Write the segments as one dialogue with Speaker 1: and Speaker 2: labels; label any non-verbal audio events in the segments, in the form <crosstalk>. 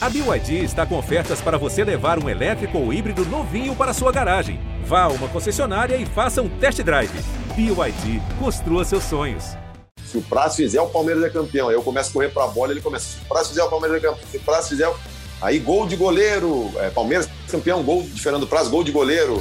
Speaker 1: A BYD está com ofertas para você levar um elétrico ou híbrido novinho para sua garagem. Vá a uma concessionária e faça um test drive. BYD, construa seus sonhos.
Speaker 2: Se o Prazo fizer, o Palmeiras é campeão. Aí eu começo a correr para a bola, ele começa. Se o Prazo fizer, o Palmeiras é campeão. Se o Prazo fizer, aí gol de goleiro. É, Palmeiras campeão, gol de Fernando Prazo, gol de goleiro.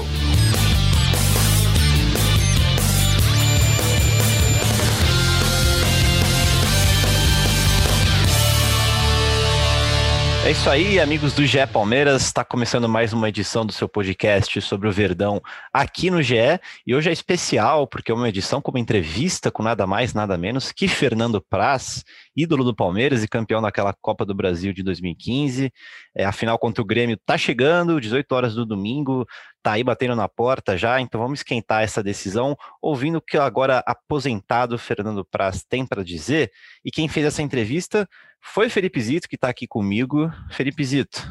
Speaker 3: É isso aí, amigos do GE Palmeiras. Está começando mais uma edição do seu podcast sobre o Verdão aqui no GE. E hoje é especial, porque é uma edição com uma entrevista com nada mais, nada menos que Fernando Praz, ídolo do Palmeiras e campeão daquela Copa do Brasil de 2015. É, a final contra o Grêmio está chegando, 18 horas do domingo, tá aí batendo na porta já, então vamos esquentar essa decisão, ouvindo o que agora aposentado Fernando Praz tem para dizer. E quem fez essa entrevista foi Felipe Zito, que está aqui comigo. Felipe Zito,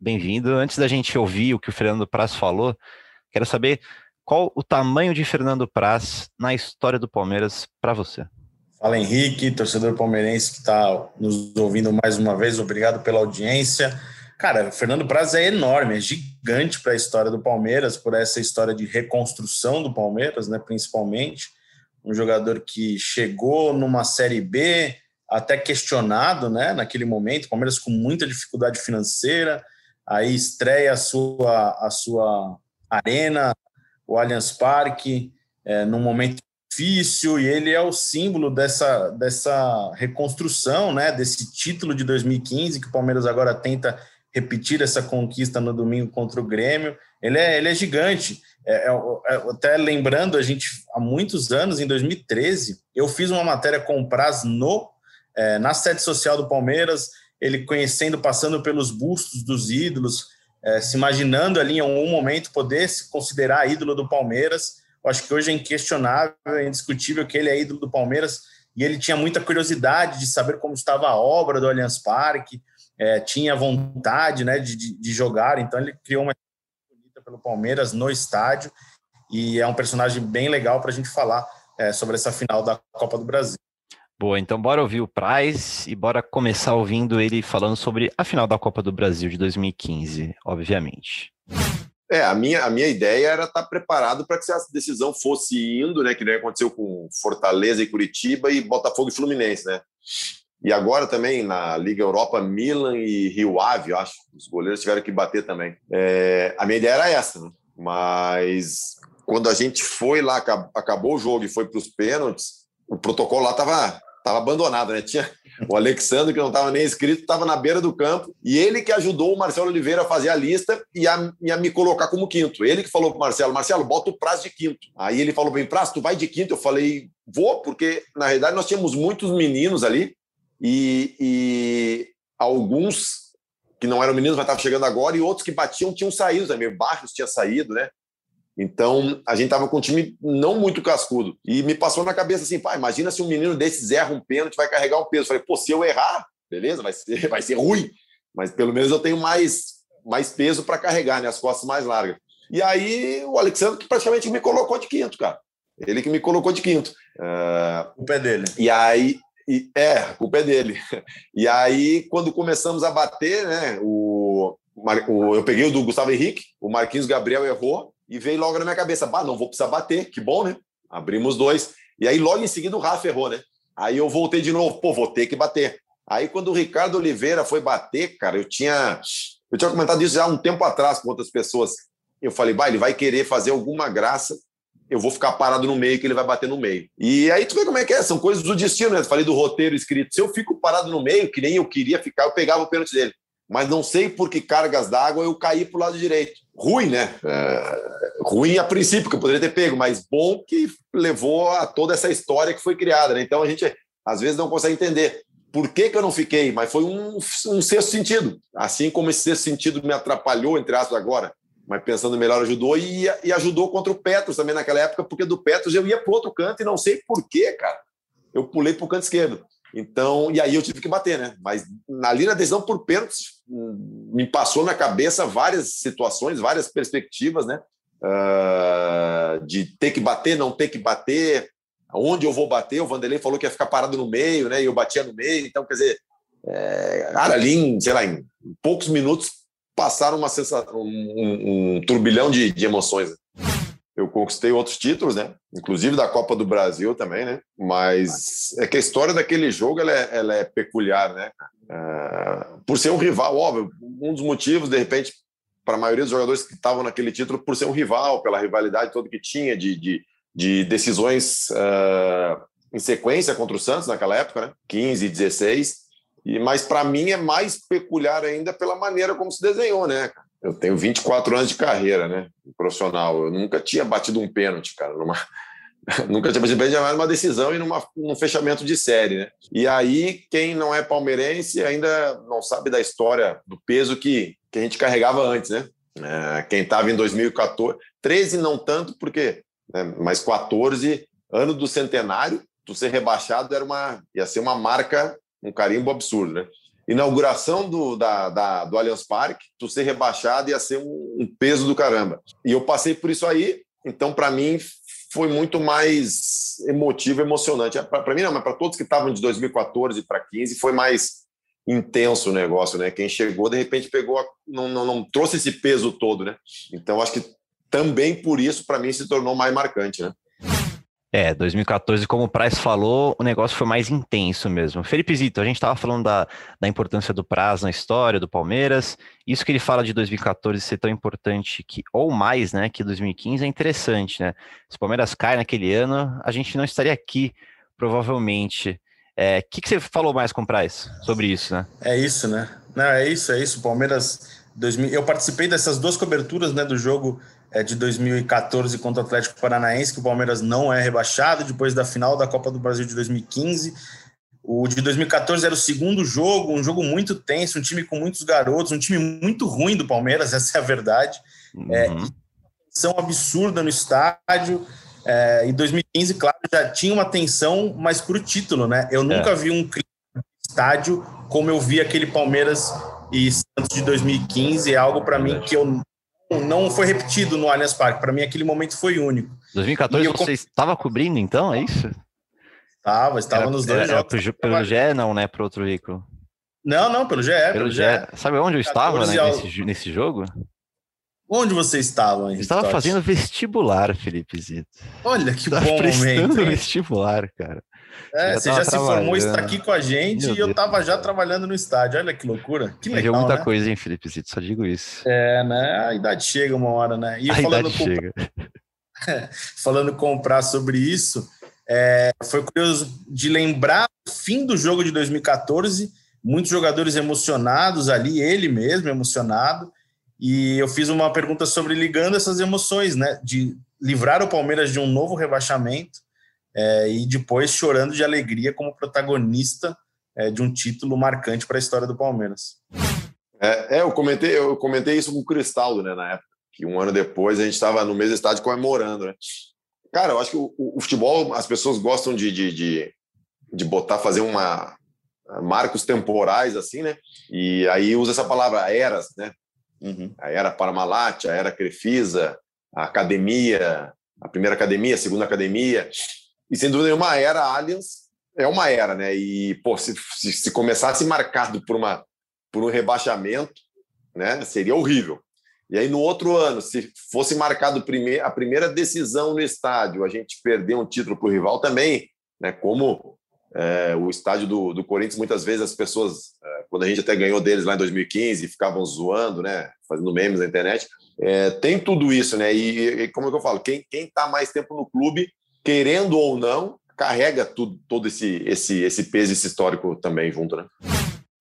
Speaker 3: bem-vindo. Antes da gente ouvir o que o Fernando Praz falou, quero saber qual o tamanho de Fernando Praz na história do Palmeiras para você.
Speaker 4: Fala Henrique, torcedor palmeirense que está nos ouvindo mais uma vez, obrigado pela audiência. Cara, Fernando Praz é enorme, é gigante para a história do Palmeiras, por essa história de reconstrução do Palmeiras, né, principalmente. Um jogador que chegou numa Série B, até questionado, né, naquele momento, Palmeiras com muita dificuldade financeira, aí estreia a sua, a sua arena, o Allianz Parque, é, num momento difícil, e ele é o símbolo dessa, dessa reconstrução, né, desse título de 2015, que o Palmeiras agora tenta repetir essa conquista no domingo contra o Grêmio. Ele é, ele é gigante. É, é, é, até lembrando, a gente, há muitos anos, em 2013, eu fiz uma matéria com o Praz no é, na sede social do Palmeiras, ele conhecendo, passando pelos bustos dos ídolos, é, se imaginando ali em algum momento poder se considerar ídolo do Palmeiras. Eu acho que hoje é inquestionável, é indiscutível que ele é ídolo do Palmeiras e ele tinha muita curiosidade de saber como estava a obra do Allianz Parque, é, tinha vontade né, de, de, jogar, então ele criou uma bonita pelo Palmeiras no estádio e é um personagem bem legal para a gente falar é, sobre essa final da Copa do Brasil.
Speaker 3: Boa, então bora ouvir o Price e bora começar ouvindo ele falando sobre a final da Copa do Brasil de 2015, obviamente.
Speaker 2: É, a minha, a minha ideia era estar preparado para que se a decisão fosse indo, né, que nem aconteceu com Fortaleza e Curitiba e Botafogo e Fluminense, né? E agora também na Liga Europa, Milan e Rio Ave, eu acho. Os goleiros tiveram que bater também. É, a minha ideia era essa, né? mas quando a gente foi lá, acabou o jogo e foi para os pênaltis, o protocolo lá estava estava abandonado, né? Tinha o Alexandre, que não estava nem inscrito, estava na beira do campo, e ele que ajudou o Marcelo Oliveira a fazer a lista e a, e a me colocar como quinto. Ele que falou para Marcelo, Marcelo, bota o prazo de quinto. Aí ele falou bem, prazo, tu vai de quinto? Eu falei, vou, porque na realidade nós tínhamos muitos meninos ali, e, e alguns que não eram meninos, mas estavam chegando agora, e outros que batiam tinham saído também. O Barros tinha saído, né? Então, a gente estava com um time não muito cascudo. E me passou na cabeça assim, pá, imagina se um menino desses erra um pênalti, vai carregar um peso. falei, pô, se eu errar, beleza, vai ser, <laughs> vai ser ruim. Mas pelo menos eu tenho mais, mais peso para carregar, né? As costas mais largas. E aí o Alexandre que praticamente me colocou de quinto, cara. Ele que me colocou de quinto.
Speaker 4: Uh, o pé dele.
Speaker 2: E aí, e, é, o pé dele. <laughs> E aí, quando começamos a bater, né? O, o, eu peguei o do Gustavo Henrique, o Marquinhos Gabriel errou, e veio logo na minha cabeça, bah, não vou precisar bater, que bom, né? Abrimos dois. E aí logo em seguida o Rafa errou, né? Aí eu voltei de novo, pô, vou ter que bater. Aí quando o Ricardo Oliveira foi bater, cara, eu tinha eu tinha comentado isso já um tempo atrás com outras pessoas. Eu falei, bah, ele vai querer fazer alguma graça, eu vou ficar parado no meio que ele vai bater no meio. E aí tu vê como é que é, são coisas do destino, né? Eu falei do roteiro escrito. Se eu fico parado no meio, que nem eu queria ficar, eu pegava o pênalti dele mas não sei por que cargas d'água eu caí para o lado direito. Ruim, né? É, ruim a princípio, que eu poderia ter pego, mas bom que levou a toda essa história que foi criada. Né? Então a gente às vezes não consegue entender por que, que eu não fiquei, mas foi um, um sexto sentido. Assim como esse sexto sentido me atrapalhou, entre aspas, agora, mas pensando melhor, ajudou e, e ajudou contra o Petros também naquela época, porque do Petros eu ia para outro canto e não sei por que, cara. Eu pulei para o canto esquerdo. Então, e aí eu tive que bater, né? Mas ali na decisão por pênaltis, hum, me passou na cabeça várias situações, várias perspectivas, né? Uh, de ter que bater, não ter que bater, onde eu vou bater. O Vanderlei falou que ia ficar parado no meio, né? E eu batia no meio. Então, quer dizer, É, cara, ali, em, sei lá, em poucos minutos passaram uma sensação, um, um, um turbilhão de, de emoções. Né? Eu conquistei outros títulos, né? Inclusive da Copa do Brasil também, né? Mas é que a história daquele jogo ela é, ela é peculiar, né? É, por ser um rival, óbvio, um dos motivos, de repente, para a maioria dos jogadores que estavam naquele título, por ser um rival, pela rivalidade toda que tinha de, de, de decisões uh, em sequência contra o Santos naquela época, né? 15, 16. E, mas para mim é mais peculiar ainda pela maneira como se desenhou, né? Eu tenho 24 anos de carreira, né? Profissional. Eu nunca tinha batido um pênalti, cara, numa, <laughs> nunca tinha batido pênalti numa decisão e numa, num fechamento de série, né? E aí, quem não é palmeirense ainda não sabe da história, do peso que, que a gente carregava antes, né? É, quem estava em 2014, 13 não tanto, porque, né, mas 14, ano do centenário, tu ser rebaixado era uma, ia ser uma marca, um carimbo absurdo, né? Inauguração do, da, da, do Allianz Parque, tu ser rebaixado ia ser um, um peso do caramba. E eu passei por isso aí, então para mim foi muito mais emotivo, emocionante. É, para mim não, mas para todos que estavam de 2014 para 15 foi mais intenso o negócio, né? Quem chegou de repente pegou, não, não, não trouxe esse peso todo, né? Então acho que também por isso para mim se tornou mais marcante, né?
Speaker 3: É, 2014, como o Price falou, o negócio foi mais intenso mesmo. Felipe Zito, a gente estava falando da, da importância do prazo na história do Palmeiras. Isso que ele fala de 2014 ser tão importante que, ou mais, né, que 2015 é interessante, né? Se o Palmeiras cai naquele ano, a gente não estaria aqui, provavelmente. O é, que, que você falou mais com o Price sobre isso, né?
Speaker 4: É isso, né? Não, é isso, é isso. Palmeiras. 2000, eu participei dessas duas coberturas né, do jogo de 2014 contra o Atlético Paranaense, que o Palmeiras não é rebaixado, depois da final da Copa do Brasil de 2015. O de 2014 era o segundo jogo, um jogo muito tenso, um time com muitos garotos, um time muito ruim do Palmeiras, <laughs> essa é a verdade. É, uhum. É, tensão absurda no estádio. É, em 2015, claro, já tinha uma tensão, mas para o título, né? Eu nunca é. vi um estádio como eu vi aquele Palmeiras e Santos de 2015. É algo para mim que eu não foi repetido no Allianz Parque. Para mim, aquele momento foi único.
Speaker 3: 2014 eu... você estava cobrindo, então, é isso?
Speaker 4: Estava, estava era, nos dois
Speaker 3: era, jogos. Era pelo GE, não, né? Para outro veículo.
Speaker 4: Não, não, pelo GE. Pelo,
Speaker 3: pelo GE. Sabe onde eu estava né, ao... nesse, nesse jogo?
Speaker 4: Onde você estava, hein?
Speaker 3: Estava fazendo vestibular, Felipe Zito.
Speaker 4: Olha que bom momento. <laughs>
Speaker 3: vestibular, cara.
Speaker 4: É, já você já se formou, está aqui com a gente Meu e eu estava já trabalhando no estádio. Olha que loucura. Que legal,
Speaker 3: muita
Speaker 4: né?
Speaker 3: coisa, hein, Felipe? Só digo isso.
Speaker 4: É, né? A idade chega uma hora, né?
Speaker 3: E a falando com... chega. <laughs>
Speaker 4: falando comprar sobre isso, é, foi curioso de lembrar o fim do jogo de 2014, muitos jogadores emocionados ali, ele mesmo emocionado, e eu fiz uma pergunta sobre ligando essas emoções, né? De livrar o Palmeiras de um novo rebaixamento é, e depois chorando de alegria como protagonista é, de um título marcante para a história do Palmeiras.
Speaker 2: É, é, eu comentei, eu comentei isso com o Cristaldo, né, na época, que um ano depois a gente estava no mesmo estádio comemorando, né? Cara, eu acho que o, o futebol, as pessoas gostam de, de, de, de, botar, fazer uma marcos temporais, assim, né? E aí usa essa palavra eras, né? Uhum. A era Parmalat, a era Crefisa, a academia, a primeira academia, a segunda academia. E sem dúvida nenhuma, a era Allianz é uma era, né? E pô, se, se, se, começasse marcado por, uma, por um rebaixamento, né? Seria horrível. E aí no outro ano, se fosse marcado prime a primeira decisão no estádio, a gente perder um título para o rival também, né? Como é, o estádio do, do Corinthians, muitas vezes as pessoas, é, quando a gente até ganhou deles lá em 2015, ficavam zoando, né? Fazendo memes na internet. É, tem tudo isso, né? E, e como é eu falo? Quem está mais tempo no clube querendo ou não, carrega tudo, todo esse, esse, esse peso, esse histórico também junto, né?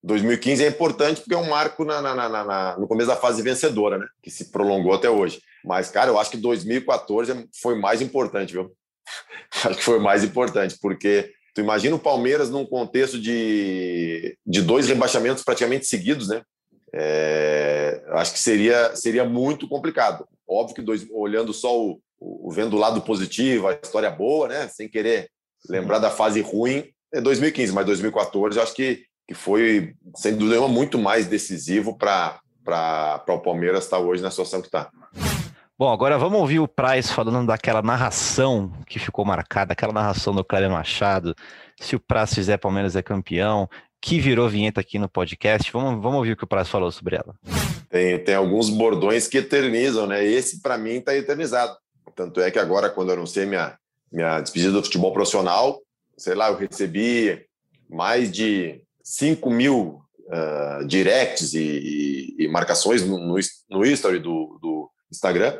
Speaker 2: 2015 é importante porque é um marco na, na, na, na, no começo da fase vencedora, né? Que se prolongou até hoje. Mas, cara, eu acho que 2014 foi mais importante, viu? <laughs> acho que foi mais importante, porque tu imagina o Palmeiras num contexto de, de dois rebaixamentos praticamente seguidos, né? É, acho que seria, seria muito complicado. Óbvio que dois, olhando só o, o, vendo o lado positivo, a história boa, né? Sem querer lembrar da fase ruim, é 2015, mas 2014 eu acho que, que foi, sem dúvida muito mais decisivo para o Palmeiras estar hoje na situação que está.
Speaker 3: Bom, agora vamos ouvir o Price falando daquela narração que ficou marcada, aquela narração do Cléber Machado. Se o Price fizer, Palmeiras é campeão. que virou vinheta aqui no podcast. Vamos, vamos ouvir o que o Praz falou sobre ela.
Speaker 2: Tem, tem alguns bordões que eternizam, né? Esse, para mim, está eternizado. Tanto é que agora, quando eu anunciei minha, minha despedida do futebol profissional, sei lá, eu recebi mais de 5 mil uh, directs e, e, e marcações no, no, no history do, do Instagram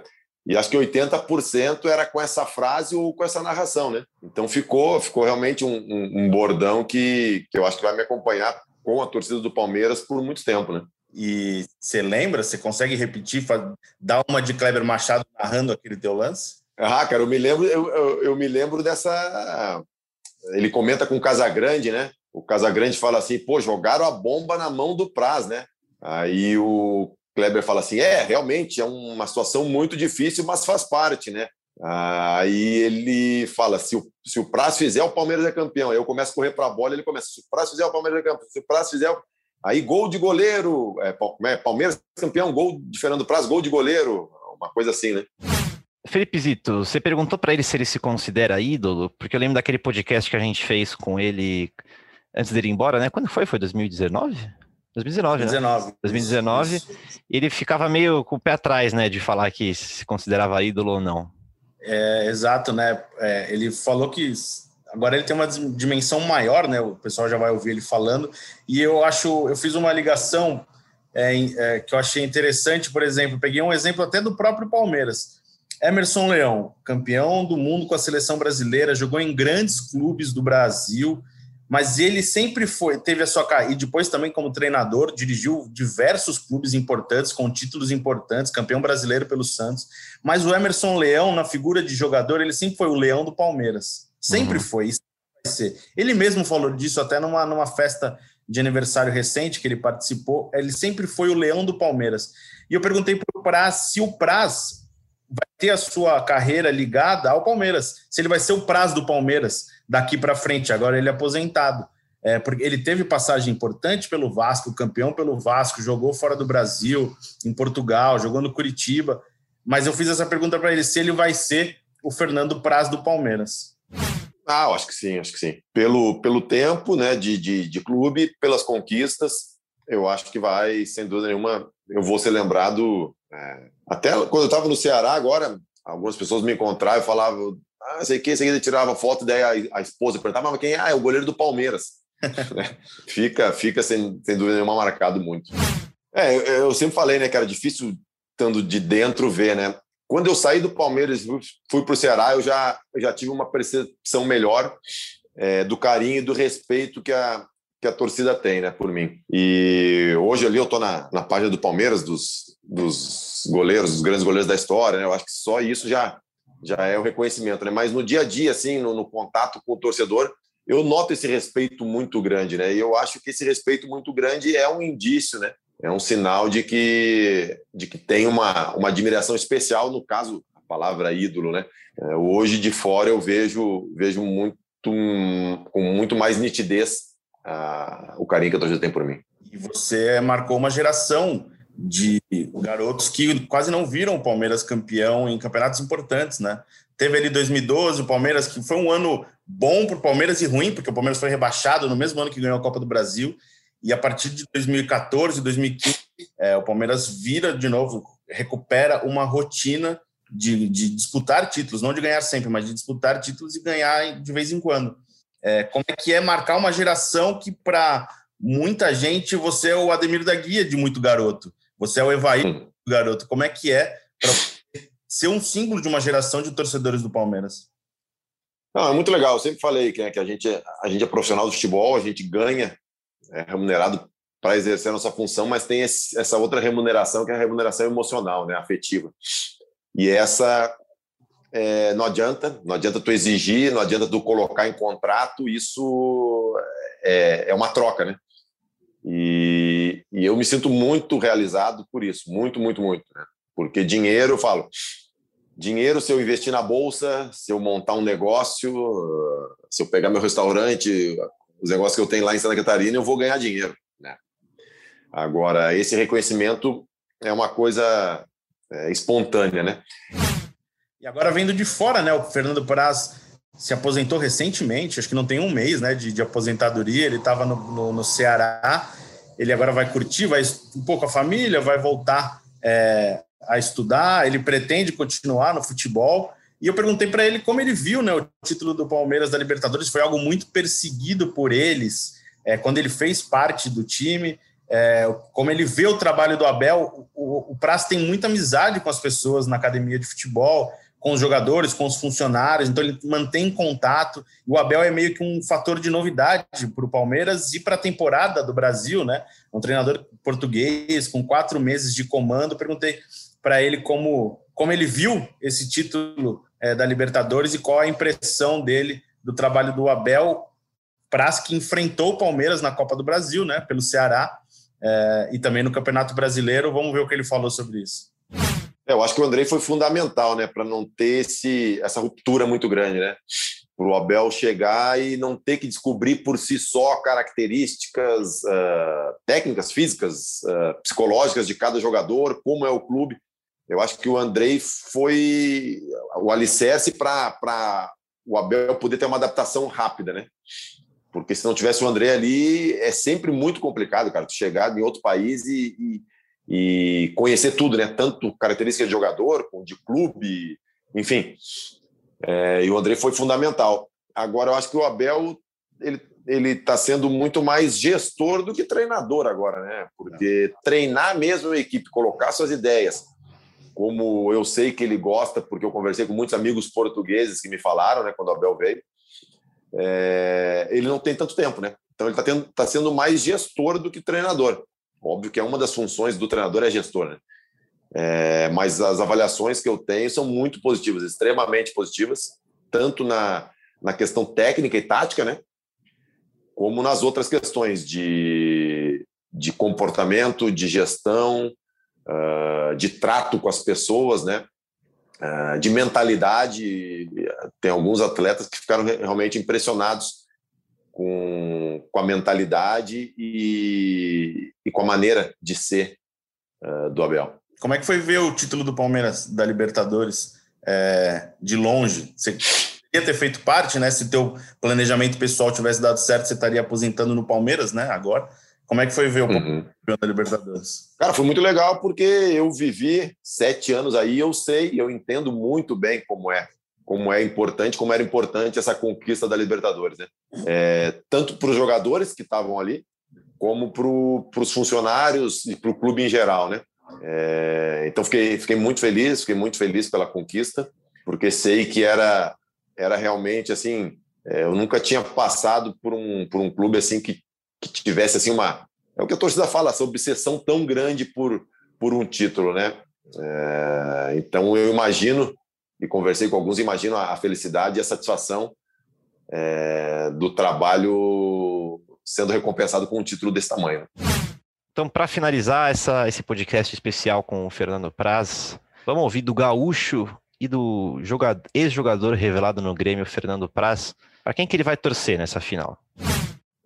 Speaker 2: e acho que 80% era com essa frase ou com essa narração, né? Então ficou, ficou realmente um, um, um, bordão que, que eu acho que vai me acompanhar com a torcida do Palmeiras por muito tempo, né?
Speaker 4: E você lembra? Você consegue repetir, dar uma de Kleber Machado narrando aquele teu lance?
Speaker 2: Ah, cara, eu me lembro, eu, eu, eu me lembro dessa. Ele comenta com o Casagrande, né? O Casagrande fala assim: pô, jogaram a bomba na mão do Praz, né? Aí o Kleber fala assim: é, realmente é uma situação muito difícil, mas faz parte, né? Aí ele fala: se o, se o Praz fizer, o Palmeiras é campeão. Aí eu começo a correr para a bola, ele começa: se o Praz fizer, o Palmeiras é campeão. Se o Praz fizer, aí gol de goleiro, é, é, Palmeiras campeão, gol de Fernando Praz, gol de goleiro, uma coisa assim, né?
Speaker 3: Felipe Zito, você perguntou para ele se ele se considera ídolo, porque eu lembro daquele podcast que a gente fez com ele antes dele ir embora, né? Quando foi? Foi 2019? 2019, 2019. Né? 2019. Isso, isso. Ele ficava meio com o pé atrás, né, de falar que se considerava ídolo ou não.
Speaker 4: É, exato, né? É, ele falou que agora ele tem uma dimensão maior, né? O pessoal já vai ouvir ele falando. E eu acho, eu fiz uma ligação é, é, que eu achei interessante, por exemplo, peguei um exemplo até do próprio Palmeiras. Emerson Leão, campeão do mundo com a seleção brasileira, jogou em grandes clubes do Brasil mas ele sempre foi, teve a sua e depois também como treinador, dirigiu diversos clubes importantes, com títulos importantes, campeão brasileiro pelo Santos. Mas o Emerson Leão, na figura de jogador, ele sempre foi o leão do Palmeiras. Sempre uhum. foi, isso vai ser. Ele mesmo falou disso até numa, numa festa de aniversário recente que ele participou, ele sempre foi o leão do Palmeiras. E eu perguntei para o Praz se o Praz vai ter a sua carreira ligada ao Palmeiras, se ele vai ser o Praz do Palmeiras daqui para frente. Agora ele é aposentado. É, porque ele teve passagem importante pelo Vasco, campeão pelo Vasco, jogou fora do Brasil, em Portugal, jogou no Curitiba. Mas eu fiz essa pergunta para ele se ele vai ser o Fernando Praz do Palmeiras.
Speaker 2: Ah, acho que sim, acho que sim. Pelo, pelo tempo né, de, de, de clube, pelas conquistas, eu acho que vai, sem dúvida nenhuma, eu vou ser lembrado. É, até quando eu estava no Ceará, agora, algumas pessoas me encontraram e falavam: ah, sei que, sei que, tirava foto, daí a, a esposa perguntava, mas quem é? Ah, é o goleiro do Palmeiras. <laughs> Né? fica, fica sem, sem dúvida nenhuma marcado muito. É, eu, eu, sempre falei, né, que era difícil, estando de dentro, ver, né? Quando eu saí do Palmeiras fui para o Ceará, eu já, eu já tive uma percepção melhor é, do carinho e do respeito que a, que a torcida tem, né, por mim. E hoje ali eu tô na, na página do Palmeiras, dos, dos goleiros, dos grandes goleiros da história, né? Eu acho que só isso já já é o reconhecimento, né? Mas no dia a dia, assim, no, no, contato com o torcedor, eu noto esse respeito muito grande, né? E eu acho que esse respeito muito grande é um indício, né? É um sinal de que, de que tem uma, uma admiração especial, no caso, a palavra ídolo, né? É, hoje de fora eu vejo, vejo muito, com muito mais nitidez o carinho que a torcida tem por mim.
Speaker 4: E você marcou uma geração de garotos que quase não viram o Palmeiras campeão em campeonatos importantes, né? Teve ali 2012 o Palmeiras, que foi um ano bom para o Palmeiras e ruim, porque o Palmeiras foi rebaixado no mesmo ano que ganhou a Copa do Brasil. E a partir de 2014, 2015, é, o Palmeiras vira de novo, recupera uma rotina de, de, disputar títulos, não de ganhar sempre, mas de disputar títulos e ganhar de vez em quando. É, como é que é marcar uma geração que, para muita gente, você é o Ademir da Guia de muito garoto. Você é o Evaí, hum. garoto. Como é que é para ser um símbolo de uma geração de torcedores do Palmeiras?
Speaker 2: Não, é muito legal. Eu sempre falei que, né, que a, gente, é, a gente é profissional do futebol, a gente ganha é remunerado para exercer a nossa função, mas tem esse, essa outra remuneração, que é a remuneração emocional, né, afetiva. E essa é, não adianta, não adianta tu exigir, não adianta tu colocar em contrato, isso é, é uma troca, né? E, e, eu me sinto muito realizado por isso, muito, muito, muito. Né? Porque dinheiro, eu falo, dinheiro, se eu investir na bolsa, se eu montar um negócio, se eu pegar meu restaurante, os negócios que eu tenho lá em Santa Catarina, eu vou ganhar dinheiro. Né? Agora, esse reconhecimento é uma coisa é, espontânea, né?
Speaker 4: E agora vendo de fora, né? O Fernando Praz se aposentou recentemente, acho que não tem um mês né, de, de aposentadoria, ele estava no, no, no, Ceará, ele agora vai curtir, vai um pouco a família, vai voltar é, a estudar, ele pretende continuar no futebol. E eu perguntei para ele como ele viu né, o título do Palmeiras da Libertadores, foi algo muito perseguido por eles é, quando ele fez parte do time, é, como ele vê o trabalho do Abel. O, o tem muita amizade com as pessoas na academia de futebol, com os jogadores, com os funcionários, então ele mantém contato. O Abel é meio que um fator de novidade para o Palmeiras e para a temporada do Brasil, né? Um treinador português com quatro meses de comando. Perguntei para ele como, como ele viu esse título é, da Libertadores e qual a impressão dele do trabalho do Abel Praz, que enfrentou o Palmeiras na Copa do Brasil, né, pelo Ceará, é, e também no Campeonato Brasileiro. Vamos ver o que ele falou sobre isso.
Speaker 2: É, eu acho que o Andrei foi fundamental, né, para não ter esse, essa ruptura muito grande, né? Para o Abel chegar e não ter que descobrir por si só características uh, técnicas, físicas, uh, psicológicas de cada jogador, como é o clube. Eu acho que o Andrei foi o alicerce para o Abel poder ter uma adaptação rápida, né? Porque se não tivesse o André ali, é sempre muito complicado, cara, chegar em outro país e, e, e conhecer tudo, né? Tanto características de jogador, como de clube, enfim. É, e o André foi fundamental. Agora, eu acho que o Abel ele ele está sendo muito mais gestor do que treinador agora, né? Porque treinar mesmo a equipe, colocar suas ideias, como eu sei que ele gosta, porque eu conversei com muitos amigos portugueses que me falaram, né, quando o Abel veio, é, ele não tem tanto tempo, né? Então ele está tá sendo mais gestor do que treinador. Óbvio que é uma das funções do treinador é gestor, né? É, mas as avaliações que eu tenho são muito positivas, extremamente positivas, tanto na, na questão técnica e tática, né? Como nas outras questões de, de comportamento, de gestão, uh, de trato com as pessoas, né? Uh, de mentalidade. Tem alguns atletas que ficaram realmente impressionados com, com a mentalidade e, e com a maneira de ser uh, do Abel.
Speaker 4: Como é que foi ver o título do Palmeiras da Libertadores é, de longe? Você queria ter feito parte, né? Se teu planejamento pessoal tivesse dado certo, você estaria aposentando no Palmeiras, né? Agora. Como é que foi ver o uhum. da Libertadores?
Speaker 2: Cara, foi muito legal porque eu vivi sete anos aí, eu sei, eu entendo muito bem como é, como é importante, como era importante essa conquista da Libertadores, né? É, tanto para os jogadores que estavam ali, como para os funcionários e para o clube em geral, né? É, então fiquei, fiquei muito feliz, fiquei muito feliz pela conquista, porque sei que era, era realmente assim, é, eu nunca tinha passado por um, por um clube assim que que tivesse assim uma é o que a torcida fala, essa obsessão tão grande por, por um título, né? É, então eu imagino e conversei com alguns, imagino a, felicidade e a satisfação é, do trabalho sendo recompensado com um título desse tamanho.
Speaker 3: Então, para finalizar essa, esse podcast especial com o Fernando Praz, vamos ouvir do gaúcho e do ex-jogador revelado no Grêmio, Fernando Praz. Para quem que ele vai torcer nessa final?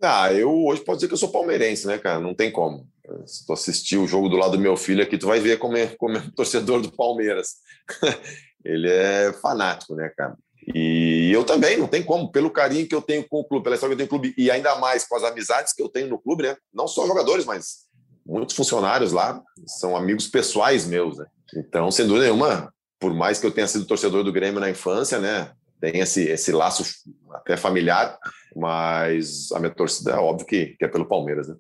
Speaker 2: Ah, eu hoje posso dizer que eu sou palmeirense, né, cara? Não tem como. Se tu assistir o jogo do lado do meu filho aqui, tu vai ver como é, como é um torcedor do Palmeiras. <laughs> Ele é fanático, né, cara? E eu também, não tem como, pelo carinho que eu tenho com o clube, pela história que eu tenho com o clube, e ainda mais com as amizades que eu tenho no clube, né? Não só jogadores, mas muitos funcionários lá são amigos pessoais meus, né? Então, sem dúvida nenhuma, por mais que eu tenha sido torcedor do Grêmio na infância, né? Tem esse, esse laço até familiar, mas a minha torcida é óbvio que, que é pelo Palmeiras, né?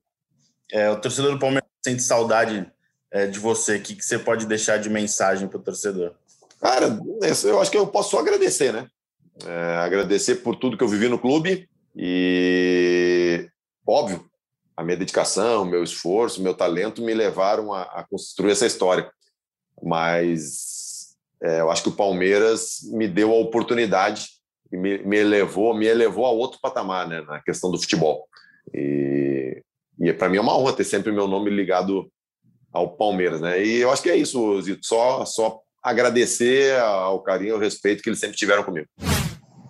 Speaker 4: É, o torcedor do Palmeiras sente saudade é, de você. O que, que você pode deixar de mensagem para o torcedor?
Speaker 2: Cara, eu acho que eu posso só agradecer, né? É, agradecer por tudo que eu vivi no clube e, óbvio, a minha dedicação, meu esforço, meu talento me levaram a, a construir essa história. Mas é, eu acho que o Palmeiras me deu a oportunidade me, me elevou, me elevou a outro patamar, né, na questão do futebol. E, e para mim é uma honra ter sempre meu nome ligado ao Palmeiras, né? E eu acho que é isso, Zito. Só, só agradecer ao carinho, e ao respeito que eles sempre tiveram comigo.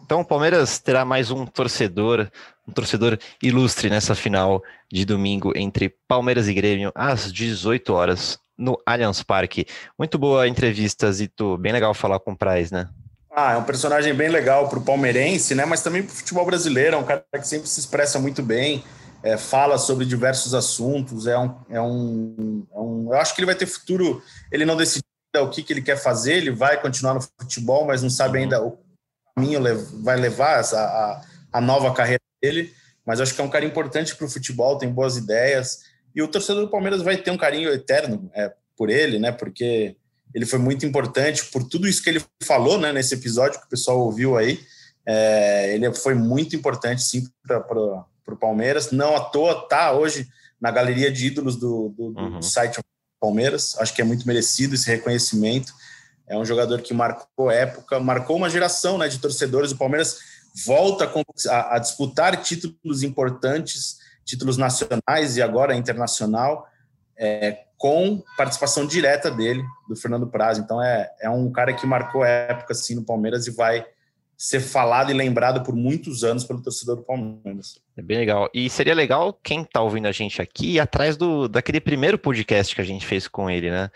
Speaker 3: Então o Palmeiras terá mais um torcedor, um torcedor ilustre nessa final de domingo entre Palmeiras e Grêmio às 18 horas no Allianz Parque. Muito boa entrevista, Zito. Bem legal falar com o Praz, né?
Speaker 4: Ah, é um personagem bem legal para o palmeirense, né? Mas também para o futebol brasileiro. É um cara que sempre se expressa muito bem, é, fala sobre diversos assuntos. É um, é, um, é um, eu acho que ele vai ter futuro. Ele não decidiu o que, que ele quer fazer. Ele vai continuar no futebol, mas não sabe ainda o caminho vai levar a, a, a nova carreira dele. Mas acho que é um cara importante para o futebol. Tem boas ideias e o torcedor do Palmeiras vai ter um carinho eterno é, por ele, né? Porque ele foi muito importante por tudo isso que ele falou, né? Nesse episódio que o pessoal ouviu aí. É, ele foi muito importante, sim, para o Palmeiras. Não à toa tá hoje na galeria de ídolos do, do, do uhum. site Palmeiras. Acho que é muito merecido esse reconhecimento. É um jogador que marcou época, marcou uma geração né, de torcedores. O Palmeiras volta a, a disputar títulos importantes títulos nacionais e agora internacional, é, com participação direta dele, do Fernando Praz. Então é, é um cara que marcou época assim, no Palmeiras e vai ser falado e lembrado por muitos anos pelo torcedor do Palmeiras.
Speaker 3: É bem legal. E seria legal quem está ouvindo a gente aqui ir atrás do, daquele primeiro podcast que a gente fez com ele, né?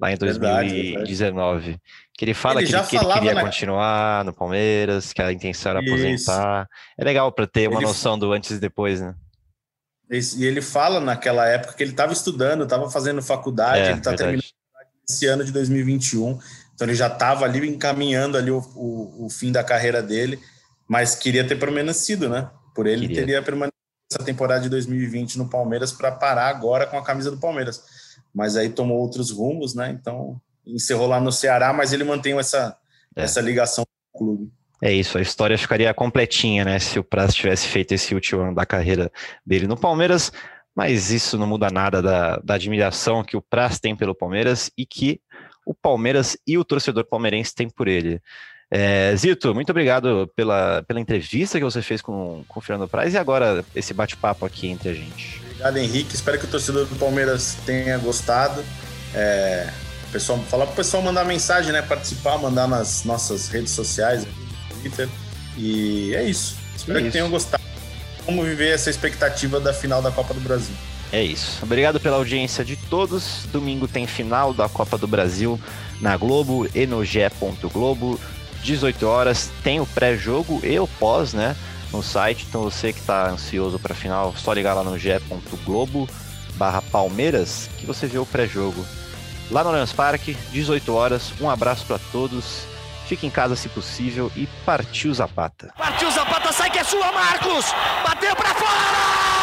Speaker 3: Lá em 2019. Verdade, Que ele fala ele que, ele, que ele queria na... continuar no Palmeiras, que a intenção era Isso. aposentar. É legal para ter uma ele... noção do antes e depois, né?
Speaker 4: E ele fala naquela época que ele estava estudando, estava fazendo faculdade, é, ele está terminando esse ano de 2021, então ele já estava ali encaminhando ali o, o, o, fim da carreira dele, mas queria ter permanecido, né? Por ele queria. teria permanecido essa temporada de 2020 no Palmeiras para parar agora com a camisa do Palmeiras, mas aí tomou outros rumos, né? Então encerrou lá no Ceará, mas ele mantém essa, é. essa ligação com o clube.
Speaker 3: É isso, a história ficaria completinha, né? Se o Praz tivesse feito esse último ano da carreira dele no Palmeiras, mas isso não muda nada da, da admiração que o Praz tem pelo Palmeiras e que o Palmeiras e o torcedor palmeirense têm por ele. É, Zito, muito obrigado pela, pela entrevista que você fez com, com o Fernando Praz e agora esse bate-papo aqui entre a gente.
Speaker 4: Obrigado, Henrique. Espero que o torcedor do Palmeiras tenha gostado. É, pessoal, falar para o pessoal mandar mensagem, né? Participar, mandar nas nossas redes sociais. Twitter. E é isso. Espero é que tenham gostado. Vamos viver essa expectativa da final da Copa do Brasil.
Speaker 3: É isso. Obrigado pela audiência de todos. Domingo tem final da Copa do Brasil na Globo e no. Globo. 18 horas tem o pré-jogo e o pós, né? No site. Então você que está ansioso para a final, só ligar lá no G.globo barra Palmeiras que você vê o pré-jogo. Lá no Allianz Parque, 18 horas. Um abraço para todos Fique em casa se possível e partiu Zapata.
Speaker 5: Partiu Zapata, sai que é sua, Marcos! Bateu para fora!